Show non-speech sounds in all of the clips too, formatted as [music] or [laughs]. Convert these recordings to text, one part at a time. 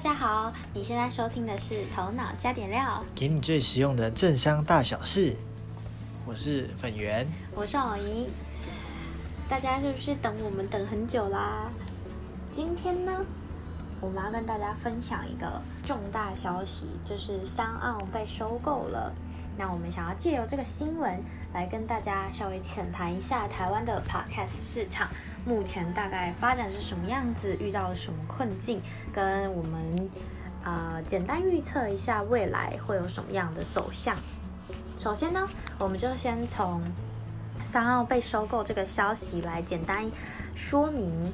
家好，你现在收听的是《头脑加点料给你最实用的政商大小事。我是粉圆，》，我是偶怡。大家是不是等我们等很久啦？今天呢，我们要跟大家分享一个重大消息，就是三奥被收购了。那我们想要借由这个新闻来跟大家稍微浅谈一下台湾的 podcast 市场目前大概发展是什么样子，遇到了什么困境，跟我们呃简单预测一下未来会有什么样的走向。首先呢，我们就先从三奥被收购这个消息来简单说明。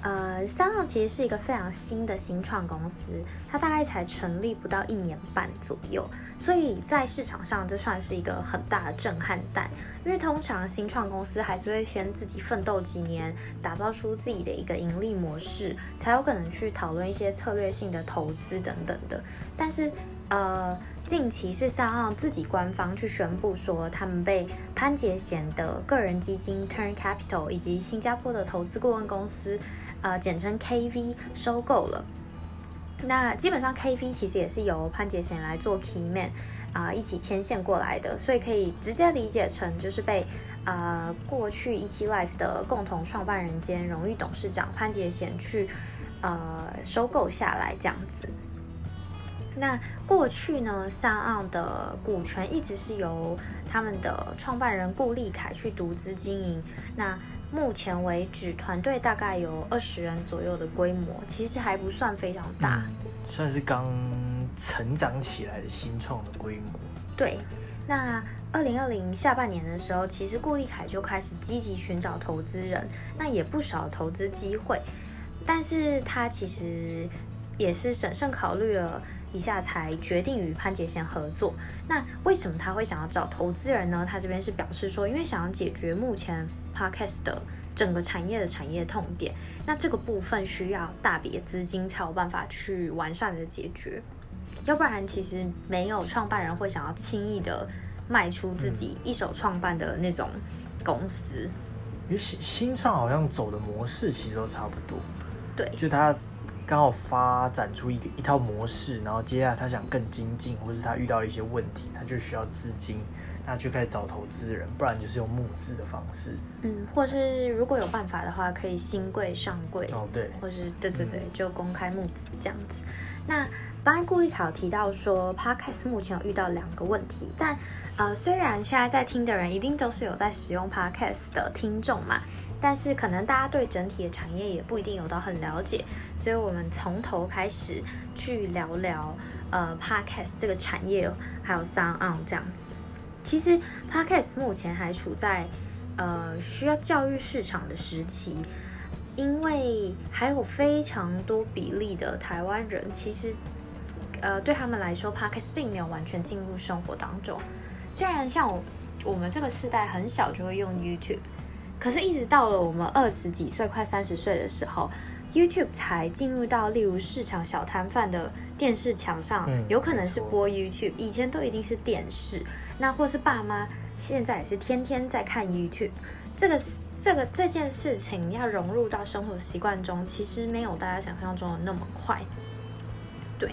呃，三号其实是一个非常新的新创公司，它大概才成立不到一年半左右，所以在市场上这算是一个很大的震撼弹。因为通常新创公司还是会先自己奋斗几年，打造出自己的一个盈利模式，才有可能去讨论一些策略性的投资等等的。但是，呃，近期是三号自己官方去宣布说，他们被潘杰贤的个人基金 Turn Capital 以及新加坡的投资顾问公司，呃，简称 KV 收购了。那基本上 KV 其实也是由潘杰贤来做 key man 啊、一起牵线过来的，所以可以直接理解成就是被呃过去一期 Life 的共同创办人兼荣誉董事长潘杰贤去呃收购下来这样子。那过去呢，三奥的股权一直是由他们的创办人顾立凯去独资经营。那目前为止，团队大概有二十人左右的规模，其实还不算非常大。算是刚成长起来的新创的规模。对，那二零二零下半年的时候，其实顾立凯就开始积极寻找投资人，那也不少投资机会，但是他其实也是审慎考虑了一下，才决定与潘杰贤合作。那为什么他会想要找投资人呢？他这边是表示说，因为想要解决目前 podcast 的整个产业的产业痛点，那这个部分需要大笔的资金才有办法去完善的解决。要不然，其实没有创办人会想要轻易的卖出自己一手创办的那种公司。因为新新创好像走的模式其实都差不多，对，就他刚好发展出一个一套模式，然后接下来他想更精进，或是他遇到了一些问题，他就需要资金，那就开始找投资人，不然就是用募资的方式。嗯，或是如果有办法的话，可以新贵上柜，哦，对，或是对对对，就公开募资这样子。那刚才顾立考提到说，Podcast 目前有遇到两个问题，但呃，虽然现在在听的人一定都是有在使用 Podcast 的听众嘛，但是可能大家对整体的产业也不一定有到很了解，所以我们从头开始去聊聊呃 Podcast 这个产业，还有 Sound On 这样子。其实 Podcast 目前还处在呃需要教育市场的时期，因为还有非常多比例的台湾人，其实呃对他们来说，Podcast 并没有完全进入生活当中。虽然像我我们这个世代很小就会用 YouTube，可是一直到了我们二十几岁、快三十岁的时候，YouTube 才进入到例如市场小摊贩的电视墙上，嗯有可能是播 YouTube，以前都一定是电视，那或是爸妈现在也是天天在看 YouTube。这个这个这件事情要融入到生活习惯中，其实没有大家想象中的那么快。对，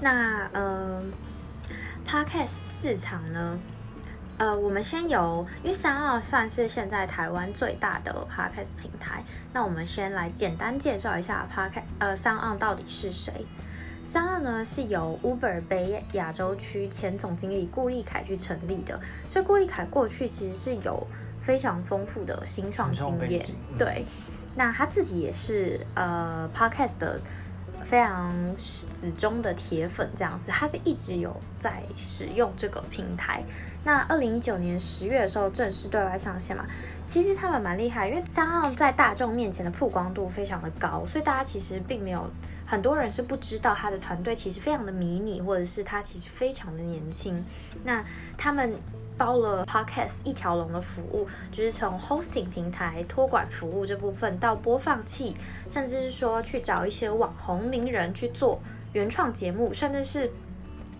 那呃，Podcast 市场呢？呃，我们先由，因为三二算是现在台湾最大的 Podcast 平台，那我们先来简单介绍一下 Podcast，呃，三二到底是谁？三二呢是由 Uber 北亚洲区前总经理顾立凯去成立的，所以顾立凯过去其实是有非常丰富的新创经验，嗯对。那他自己也是呃 Podcast 的非常死忠的铁粉，这样子，他是一直有在使用这个平台。那二零一九年十月的时候正式对外上线嘛，其实他们蛮厉害，因为三号在大众面前的曝光度非常的高，所以大家其实并没有很多人是不知道他的团队其实非常的迷你，或者是他其实非常的年轻。那他们包了 Podcast 一条龙的服务，就是从 hosting 平台、托管服务这部分到播放器，甚至是说去找一些网红名人去做原创节目，甚至是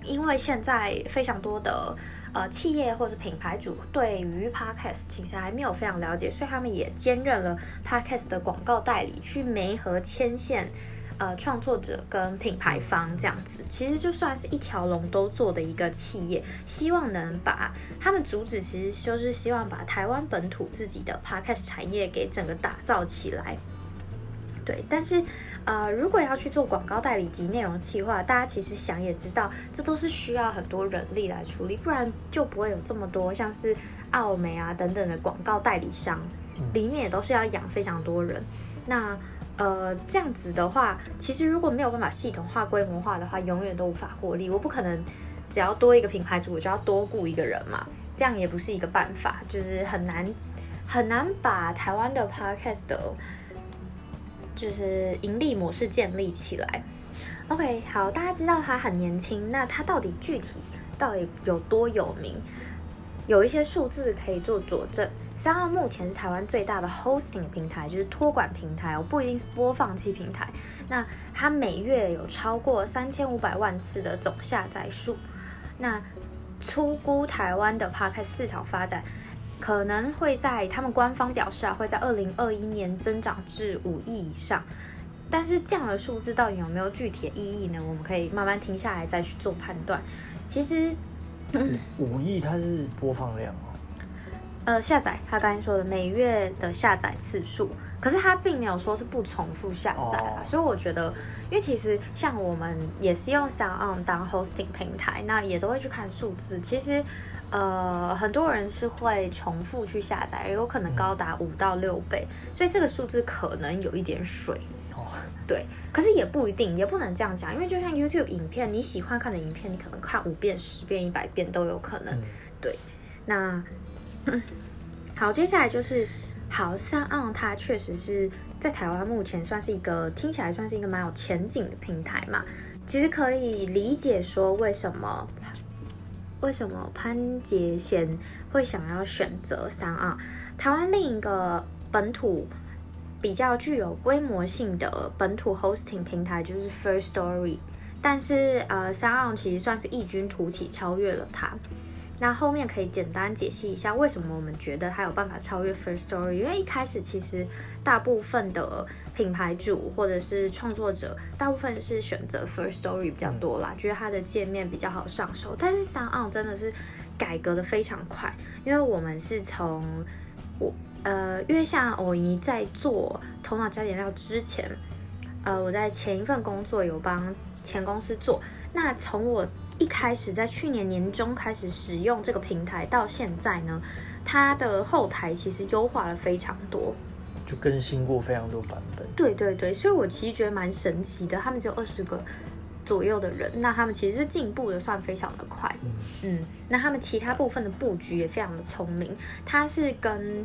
因为现在非常多的呃企业或者品牌主对于 Podcast 其实还没有非常了解，所以他们也兼任了 Podcast 的广告代理，去媒合牵线呃创作者跟品牌方这样子，其实就算是一条龙都做的一个企业，希望能把他们主旨其实就是希望把台湾本土自己的 podcast 产业给整个打造起来。对，但是呃，如果要去做广告代理及内容企划，大家其实想也知道，这都是需要很多人力来处理，不然就不会有这么多像是奥美啊等等的广告代理商，里面也都是要养非常多人。那呃，这样子的话，其实如果没有办法系统化、规模化的话，永远都无法获利。我不可能只要多一个品牌主，我就要多雇一个人嘛，这样也不是一个办法，就是很难很难把台湾的 podcast 的。就是盈利模式建立起来。OK，好，大家知道他很年轻，那他到底具体到底有多有名？有一些数字可以做佐证。三号目前是台湾最大的 hosting 平台，就是托管平台，我不一定是播放器平台。那它每月有超过三千五百万次的总下载数。那粗估台湾的 podcast 市场发展。可能会在他们官方表示啊，会在二零二一年增长至五亿以上。但是这样的数字到底有没有具体的意义呢？我们可以慢慢停下来再去做判断。其实五亿它是播放量哦，呃，下载他刚才说的每月的下载次数，可是他并没有说是不重复下载啊。所以我觉得，因为其实像我们也是用 Sound 当 hosting 平台，那也都会去看数字。其实。呃，很多人是会重复去下载，有可能高达五到六倍，所以这个数字可能有一点水。哦，对，可是也不一定，也不能这样讲，因为就像 YouTube 影片，你喜欢看的影片，你可能看五遍、十遍、一百遍都有可能。对，那好，接下来就是好像嗯，它确实是在台湾目前算是一个听起来算是一个蛮有前景的平台嘛，其实可以理解说为什么。为什么潘杰贤会想要选择三二？台湾另一个本土比较具有规模性的本土 hosting 平台就是 First Story，但是呃，三二其实算是异军突起，超越了它。那后面可以简单解析一下为什么我们觉得它有办法超越 First Story，因为一开始其实大部分的品牌主或者是创作者，大部分是选择 First Story 比较多啦，觉得它的界面比较好上手。但是 Sound 真的是改革的非常快，因为我们是从我呃，因为像偶姨在做头脑加点料之前，呃，我在前一份工作有帮前公司做，那从我。一开始在去年年中开始使用这个平台，到现在呢，它的后台其实优化了非常多，就更新过非常多版本。对对对，所以我其实觉得蛮神奇的。他们只有二十个左右的人，那他们其实是进步的算非常的快。嗯，那他们其他部分的布局也非常的聪明。它是跟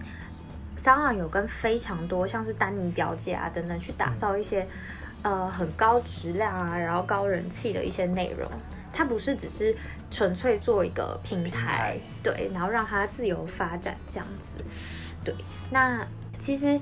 三二有跟非常多像是丹尼表姐啊等等去打造一些呃很高质量啊，然后高人气的一些内容。它不是只是纯粹做一个平台，对，然后让它自由发展这样子，对。那其实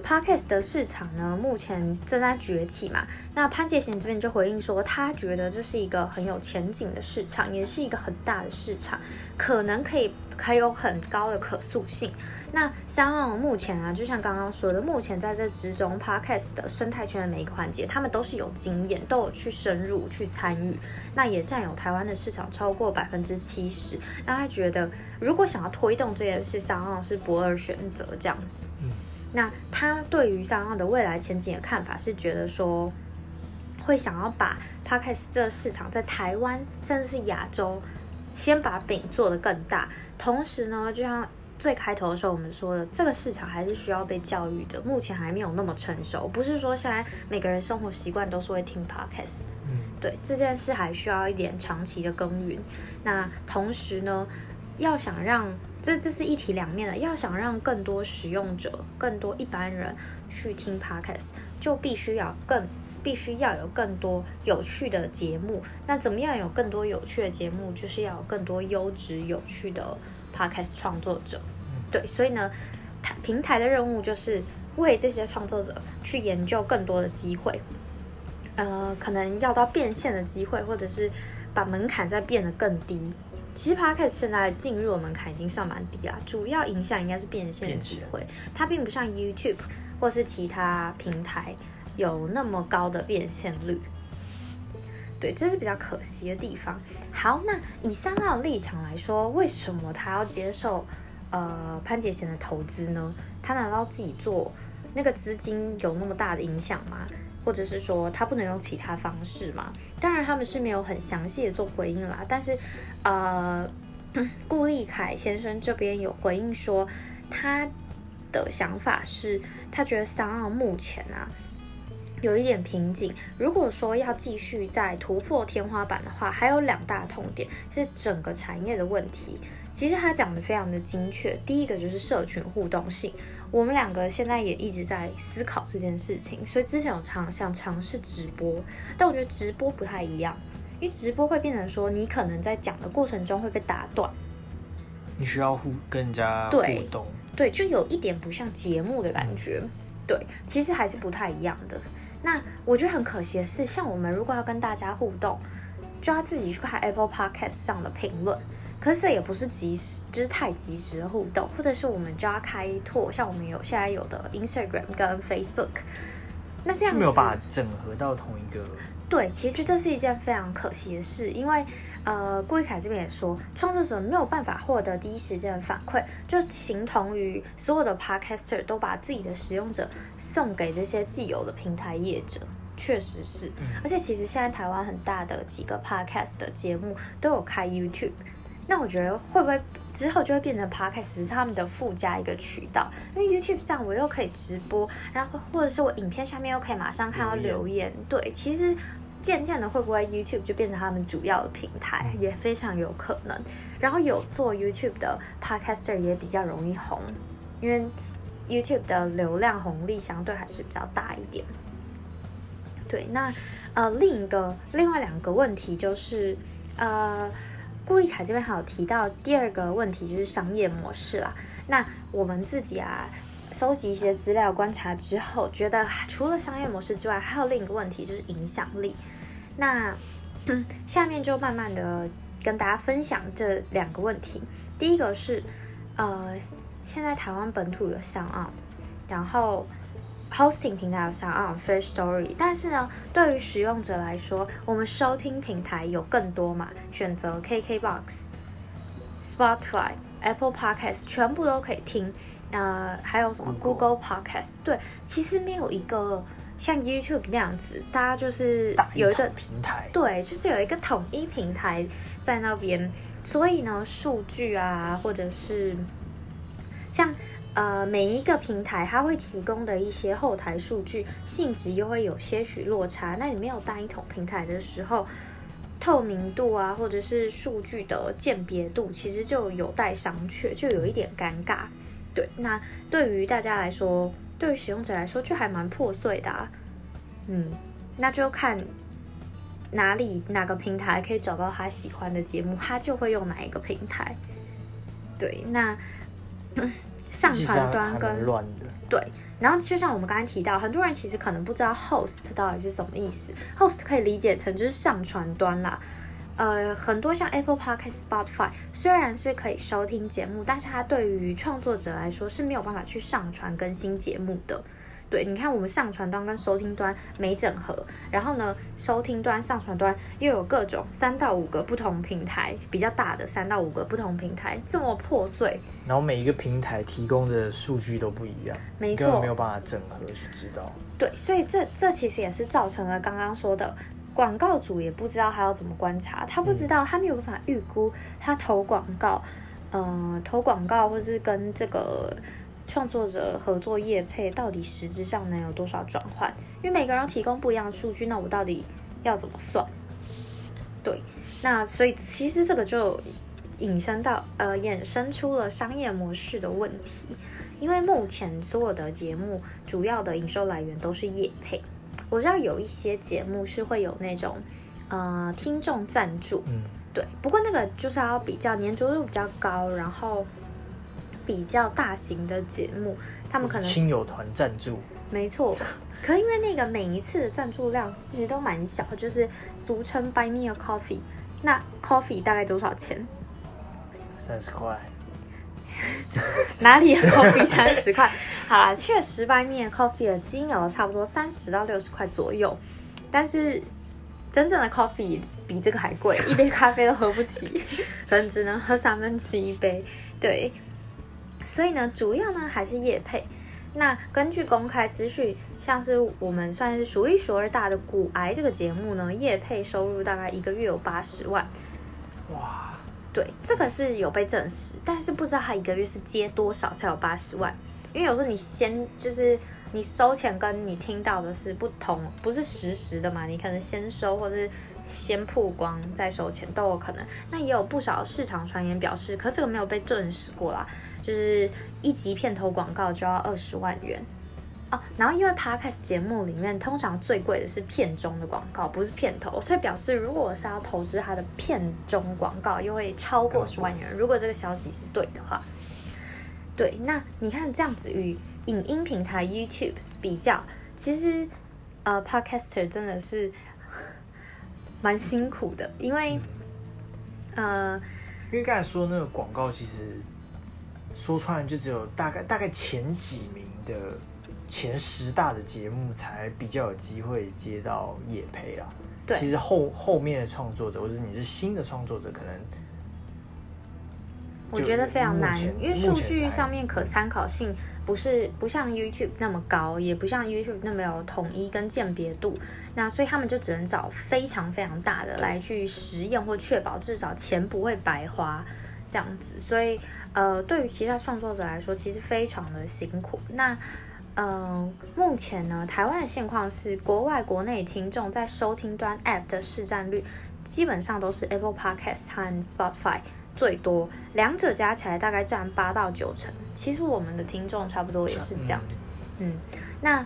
podcast 的市场呢，目前正在崛起嘛。那潘杰贤这边就回应说，他觉得这是一个很有前景的市场，也是一个很大的市场，可能可以还有很高的可塑性。那三旺目前啊，就像刚刚说的，目前在这之中，Podcast 的生态圈的每一个环节，他们都是有经验，都有去深入去参与，那也占有台湾的市场超过百分之七十。那他觉得，如果想要推动这件事，三旺是不二选择这样子。那他对于三旺的未来前景的看法是觉得说，会想要把 Podcast 这个市场在台湾甚至是亚洲，先把饼做得更大，同时呢，就像。最开头的时候，我们说的这个市场还是需要被教育的，目前还没有那么成熟。不是说现在每个人生活习惯都是会听 podcast，嗯，对，这件事还需要一点长期的耕耘。那同时呢，要想让这这是一体两面的，要想让更多使用者、更多一般人去听 podcast，就必须要更必须要有更多有趣的节目。那怎么样有更多有趣的节目？就是要有更多优质有趣的。Podcast 创作者，对，所以呢，台平台的任务就是为这些创作者去研究更多的机会，呃，可能要到变现的机会，或者是把门槛再变得更低。其实 Podcast 现在进入的门槛已经算蛮低啦，主要影响应该是变现的机会，它并不像 YouTube 或是其他平台有那么高的变现率。对，这是比较可惜的地方。好，那以三号的立场来说，为什么他要接受呃潘杰贤的投资呢？他难道自己做那个资金有那么大的影响吗？或者是说他不能用其他方式吗？当然他们是没有很详细的做回应啦，但是呃，顾立凯先生这边有回应说，他的想法是，他觉得三奥目前啊。有一点瓶颈。如果说要继续再突破天花板的话，还有两大痛点是整个产业的问题。其实他讲的非常的精确。第一个就是社群互动性，我们两个现在也一直在思考这件事情，所以之前有尝想尝试直播，但我觉得直播不太一样，因为直播会变成说你可能在讲的过程中会被打断，你需要互跟人家互动，对，就有一点不像节目的感觉，对，其实还是不太一样的。那我觉得很可惜的是，像我们如果要跟大家互动，就要自己去看 Apple Podcast 上的评论。可是这也不是及时，就是太及时的互动，或者是我们就要开拓，像我们有现在有的 Instagram 跟 Facebook。那这样没有办法整合到同一个。对，其实这是一件非常可惜的事，因为呃，顾立凯这边也说，创作者没有办法获得第一时间的反馈，就形同于所有的 Podcaster 都把自己的使用者送给这些既有的平台业者，确实是。而且其实现在台湾很大的几个 Podcast 的节目都有开 YouTube，那我觉得会不会之后就会变成 Podcast 是他们的附加一个渠道？因为 YouTube 上我又可以直播，然后或者是我影片下面又可以马上看到留言，对，其实。渐渐的，会不会 YouTube 就变成他们主要的平台，也非常有可能。然后有做 YouTube 的 Podcaster 也比较容易红，因为 YouTube 的流量红利相对还是比较大一点。对，那呃另一个另外两个问题就是，呃顾立凯这边还有提到第二个问题就是商业模式啦。那我们自己啊。搜集一些资料、观察之后，觉得除了商业模式之外，还有另一个问题就是影响力。那下面就慢慢的跟大家分享这两个问题。第一个是，呃，现在台湾本土有上岸，然后 hosting 平台有上岸 First Story，但是呢，对于使用者来说，我们收听平台有更多嘛，选择 KKBox、Spotify、Apple Podcast，全部都可以听。呃，还有什么 Google Podcast？对，其实没有一个像 YouTube 那样子，大家就是有一个平台，对，就是有一个统一平台在那边。所以呢，数据啊，或者是像呃每一个平台，它会提供的一些后台数据性质又会有些许落差。那你没有单一统平台的时候，透明度啊，或者是数据的鉴别度，其实就有待商榷，就有一点尴尬。对，那对于大家来说，对于使用者来说，就还蛮破碎的。嗯，那就看哪里哪个平台可以找到他喜欢的节目，他就会用哪一个平台。对，那上传端跟乱的。对，然后就像我们刚才提到，很多人其实可能不知道 host 到底是什么意思，host 可以理解成就是上传端啦。呃，很多像 Apple Podcast、Spotify，虽然是可以收听节目，但是它对于创作者来说是没有办法去上传更新节目的。对，你看我们上传端跟收听端没整合，然后呢，收听端、上传端又有各种三到五个不同平台，比较大的三到五个不同平台，这么破碎。然后每一个平台提供的数据都不一样，没错，没有办法整合去知道。对，所以这这其实也是造成了刚刚说的。广告主也不知道他要怎么观察，他不知道他没有办法预估他投广告，嗯，投广告或是跟这个创作者合作业配，到底实质上能有多少转换？因为每个人提供不一样的数据，那我到底要怎么算？对，那所以其实这个就引申到呃，衍生出了商业模式的问题，因为目前所有的节目主要的营收来源都是业配。我知道有一些节目是会有那种，呃，听众赞助，嗯，对。不过那个就是要比较粘着度比较高，然后比较大型的节目，他们可能亲友团赞助，没错。可因为那个每一次的赞助量其实都蛮小，就是俗称 Buy Me a Coffee。那 Coffee 大概多少钱？三十块。[laughs] 哪里有 Coffee 三十块？[laughs] 好啦，确实，Buy Me a Coffee 的金额差不多三十到六十块左右，但是真正的 coffee 比这个还贵，一杯咖啡都喝不起，[laughs] 可能只能喝三分之一杯。对，所以呢，主要呢还是业配。那根据公开资讯，像是我们算是数一数二大的骨癌这个节目呢，业配收入大概一个月有八十万。哇，对，这个是有被证实，但是不知道他一个月是接多少才有八十万。因为有时候你先就是你收钱跟你听到的是不同，不是实时的嘛，你可能先收或是先曝光再收钱都有可能。那也有不少市场传言表示，可这个没有被证实过啦，就是一集片头广告就要二十万元哦。然后因为 podcast 节目里面通常最贵的是片中的广告，不是片头，所以表示如果我是要投资它的片中广告，又会超过十万元。如果这个消息是对的话。对，那你看这样子与影音平台 YouTube 比较，其实呃，Podcaster 真的是蛮辛苦的，因为呃，因为刚才说那个广告，其实说穿了就只有大概大概前几名的前十大的节目才比较有机会接到业配啦。对，其实后后面的创作者，或者是你是新的创作者，可能。我觉得非常难，因为数据上面可参考性不是不像 YouTube 那么高，也不像 YouTube 那么有统一跟鉴别度。那所以他们就只能找非常非常大的来去实验或确保至少钱不会白花这样子。所以呃，对于其他创作者来说，其实非常的辛苦。那嗯，目前呢，台湾的现况是国外国内听众在收听端 App 的市占率基本上都是 Apple Podcast 和 Spotify。最多两者加起来大概占八到九成，其实我们的听众差不多也是这样。嗯，那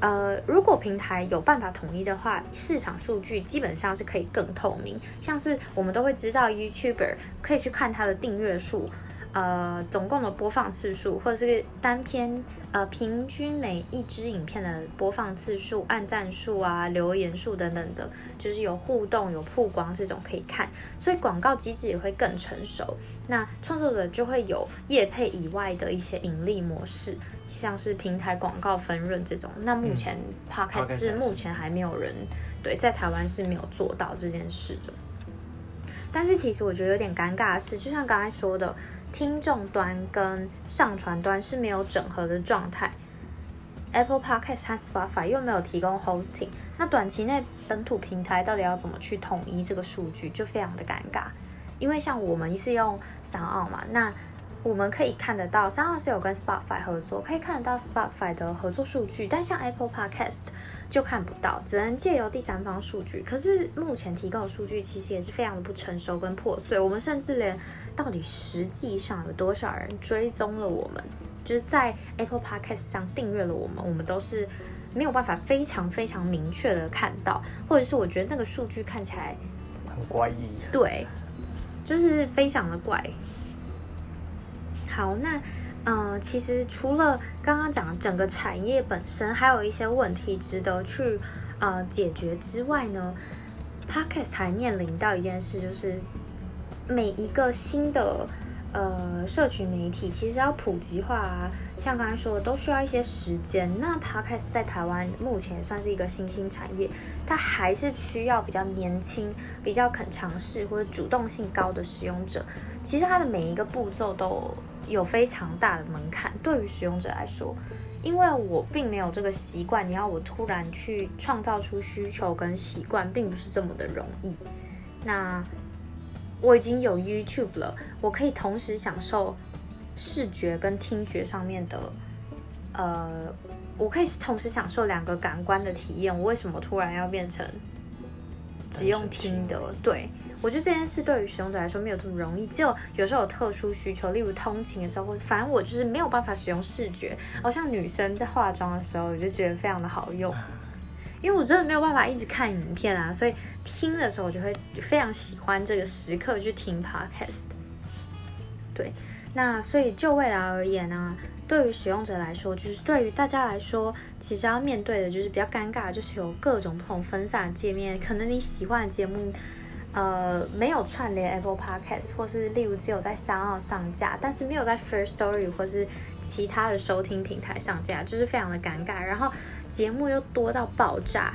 呃，如果平台有办法统一的话，市场数据基本上是可以更透明。像是我们都会知道，YouTuber 可以去看他的订阅数。呃，总共的播放次数，或者是单篇呃平均每一支影片的播放次数、按赞数啊、留言数等等的，就是有互动、有曝光这种可以看，所以广告机制也会更成熟。那创作者就会有业配以外的一些盈利模式，像是平台广告分润这种。那目前 Podcast 是目前还没有人对在台湾是没有做到这件事的。但是其实我觉得有点尴尬的是，就像刚才说的。听众端跟上传端是没有整合的状态，Apple Podcast 和 Spotify 又没有提供 hosting，那短期内本土平台到底要怎么去统一这个数据，就非常的尴尬。因为像我们是用三奥嘛，那我们可以看得到三奥是有跟 Spotify 合作，可以看得到 Spotify 的合作数据，但像 Apple Podcast 就看不到，只能借由第三方数据。可是目前提供的数据其实也是非常的不成熟跟破碎，我们甚至连。到底实际上有多少人追踪了我们？就是在 Apple Podcast 上订阅了我们，我们都是没有办法非常非常明确的看到，或者是我觉得那个数据看起来很怪异。对，就是非常的怪。好，那嗯，其实除了刚刚讲整个产业本身还有一些问题值得去呃解决之外呢，Podcast 还面临到一件事，就是。每一个新的呃社群媒体，其实要普及化啊，像刚才说的，都需要一些时间。那 Podcast 在台湾目前算是一个新兴产业，它还是需要比较年轻、比较肯尝试或者主动性高的使用者。其实它的每一个步骤都有非常大的门槛，对于使用者来说，因为我并没有这个习惯，你要我突然去创造出需求跟习惯，并不是这么的容易。那我已经有 YouTube 了，我可以同时享受视觉跟听觉上面的，呃，我可以同时享受两个感官的体验。我为什么突然要变成只用听的？对我觉得这件事对于使用者来说没有这么容易，只有有时候有特殊需求，例如通勤的时候，或者反正我就是没有办法使用视觉。好像女生在化妆的时候，我就觉得非常的好用。因为我真的没有办法一直看影片啊，所以听的时候我就会非常喜欢这个时刻去听 podcast。对，那所以就未来而言呢，对于使用者来说，就是对于大家来说，其实要面对的就是比较尴尬，就是有各种不同分散的界面，可能你喜欢的节目，呃没有串联 Apple Podcast，或是例如只有在三号上架，但是没有在 First Story 或是其他的收听平台上架，就是非常的尴尬。然后节目又多到爆炸，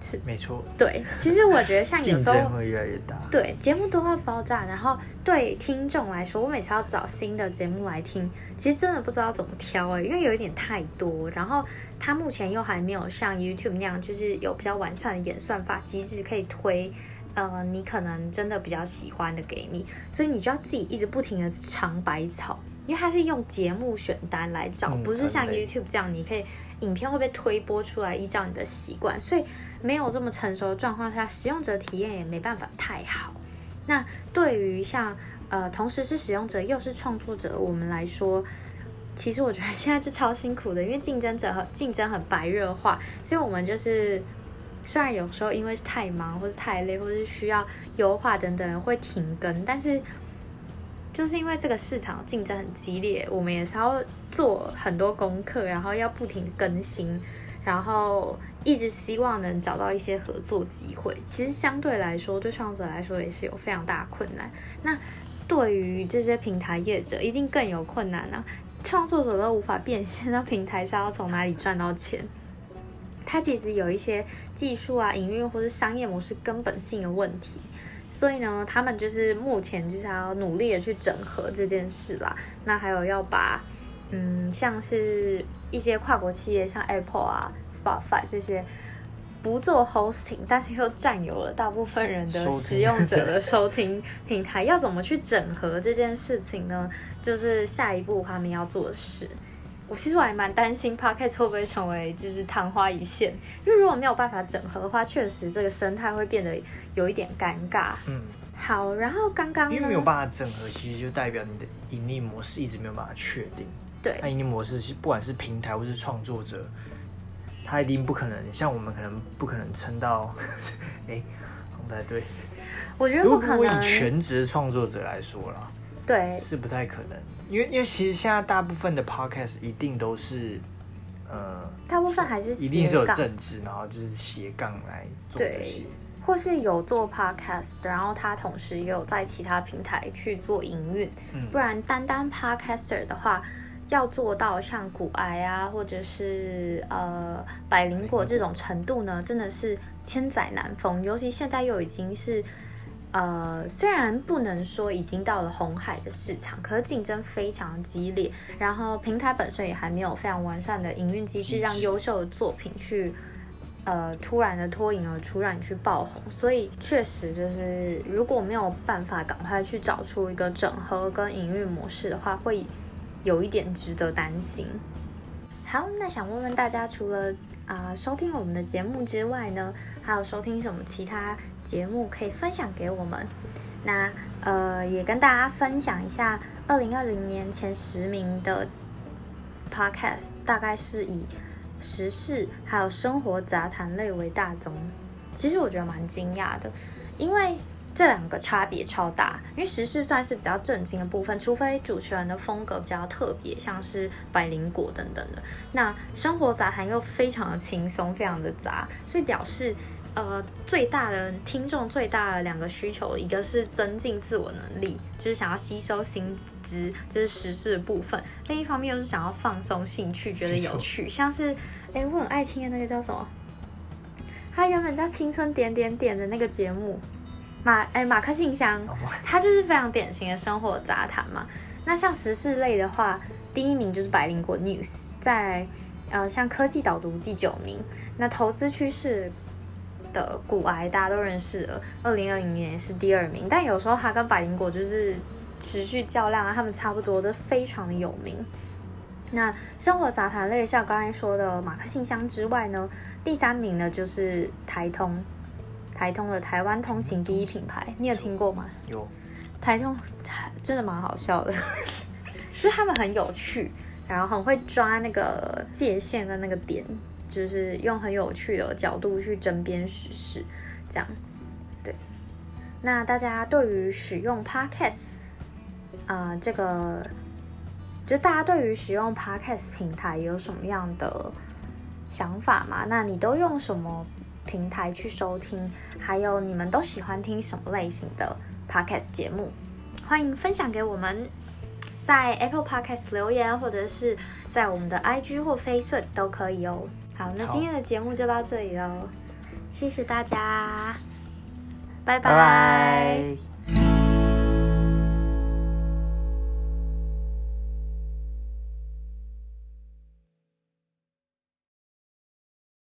是。没错，对，其实我觉得像有时候 [laughs] 会越来越大。对节目多到爆炸，然后对听众来说，我每次要找新的节目来听，其实真的不知道怎么挑哎，因为有一点太多，然后它目前又还没有像 YouTube 那样，就是有比较完善的演算法机制可以推，呃，你可能真的比较喜欢的给你，所以你就要自己一直不停的尝百草，因为它是用节目选单来找，嗯不是像 YouTube 这样，你可以影片会被推播出来，依照你的习惯，所以没有这么成熟的状况下，使用者体验也没办法太好。那对于像呃，同时是使用者又是创作者，我们来说，其实我觉得现在就超辛苦的，因为竞争者和竞争很白热化，所以我们就是虽然有时候因为是太忙，或是太累，或是需要优化等等会停更，但是就是因为这个市场竞争很激烈，我们也是要做很多功课，然后要不停更新，然后一直希望能找到一些合作机会。其实相对来说，对创作者来说也是有非常大的困难。那对于这些平台业者，一定更有困难啊！创作者都无法变现，那平台是要从哪里赚到钱？它其实有一些技术啊、营运或是商业模式根本性的问题，所以呢，他们就是目前就是要努力的去整合这件事啦。那还有要把，嗯，像是一些跨国企业，像 Apple 啊、Spotify 这些。不做 hosting，但是又占有了大部分人的使用者的收听平台，要怎么去整合这件事情呢？就是下一步他们要做的事。我其实我还蛮担心 Podcast 会不会成为就是昙花一现，因为如果没有办法整合的话，确实这个生态会变得有一点尴尬。嗯，好，然后刚刚因为没有办法整合，其实就代表你的盈利模式一直没有办法确定。对那盈利模式是不管是平台或是创作者，他一定不可能像我们可能不可能撑到，[laughs] 哎、不太对。我觉得如果以全职创作者来说啦，对是不太可能，因为因为其实现在大部分的 podcast 一定都是，呃，大部分还是一定是有政治，然后就是斜杠来做对这些。或是有做 podcast，然后他同时也有在其他平台去做营运，嗯不然单单 podcaster 的话，要做到像骨癌啊，或者是呃百灵果这种程度呢，真的是千载难逢。尤其现在又已经是呃，虽然不能说已经到了红海的市场，可是竞争非常激烈，然后平台本身也还没有非常完善的营运机制，让优秀的作品去。呃，突然的脱颖而出，让你去爆红，所以确实就是，如果没有办法赶快去找出一个整合跟营运模式的话，会有一点值得担心。好，那想问问大家，除了啊、收听我们的节目之外呢，还有收听什么其他节目可以分享给我们？那呃，也跟大家分享一下，二零二零年前十名的 podcast，大概是以时事还有生活杂谈类为大宗。其实我觉得蛮惊讶的，因为这两个差别超大。因为时事算是比较正经的部分，除非主持人的风格比较特别，像是百灵果等等的。那生活杂谈又非常的轻松，非常的杂，所以表示。呃，最大的听众最大的两个需求，一个是增进自我能力，就是想要吸收新知，这是时事的部分；另一方面又是想要放松兴趣，觉得有趣，像是哎，我很爱听的那个叫什么？它原本叫《青春点点点》的那个节目，马 [laughs] 哎马克信箱，它就是非常典型的生活杂谈嘛。那像时事类的话，第一名就是百灵果 News，在呃像科技导读第九名，那投资趋势。的骨癌大家都认识了，二零二零年是第二名，但有时候它跟百灵果就是持续较量啊，他们差不多都非常的有名。那生活杂谈类像刚才说的马克信箱之外呢，第三名呢就是台通，台通的台湾通勤第一品牌，你有听过吗？有台通真的蛮好笑的，[laughs] 就是他们很有趣，然后很会抓那个界限跟那个点。就是用很有趣的角度去争边实事。这样对，那大家对于使用 Podcast 啊，这个就大家对于使用 Podcast 平台有什么样的想法吗？那你都用什么平台去收听？还有你们都喜欢听什么类型的 Podcast 节目？欢迎分享给我们，在 Apple Podcast 留言，或者是在我们的 IG 或 Facebook 都可以哦。好那今天的节目就到这里喽谢谢大家拜拜。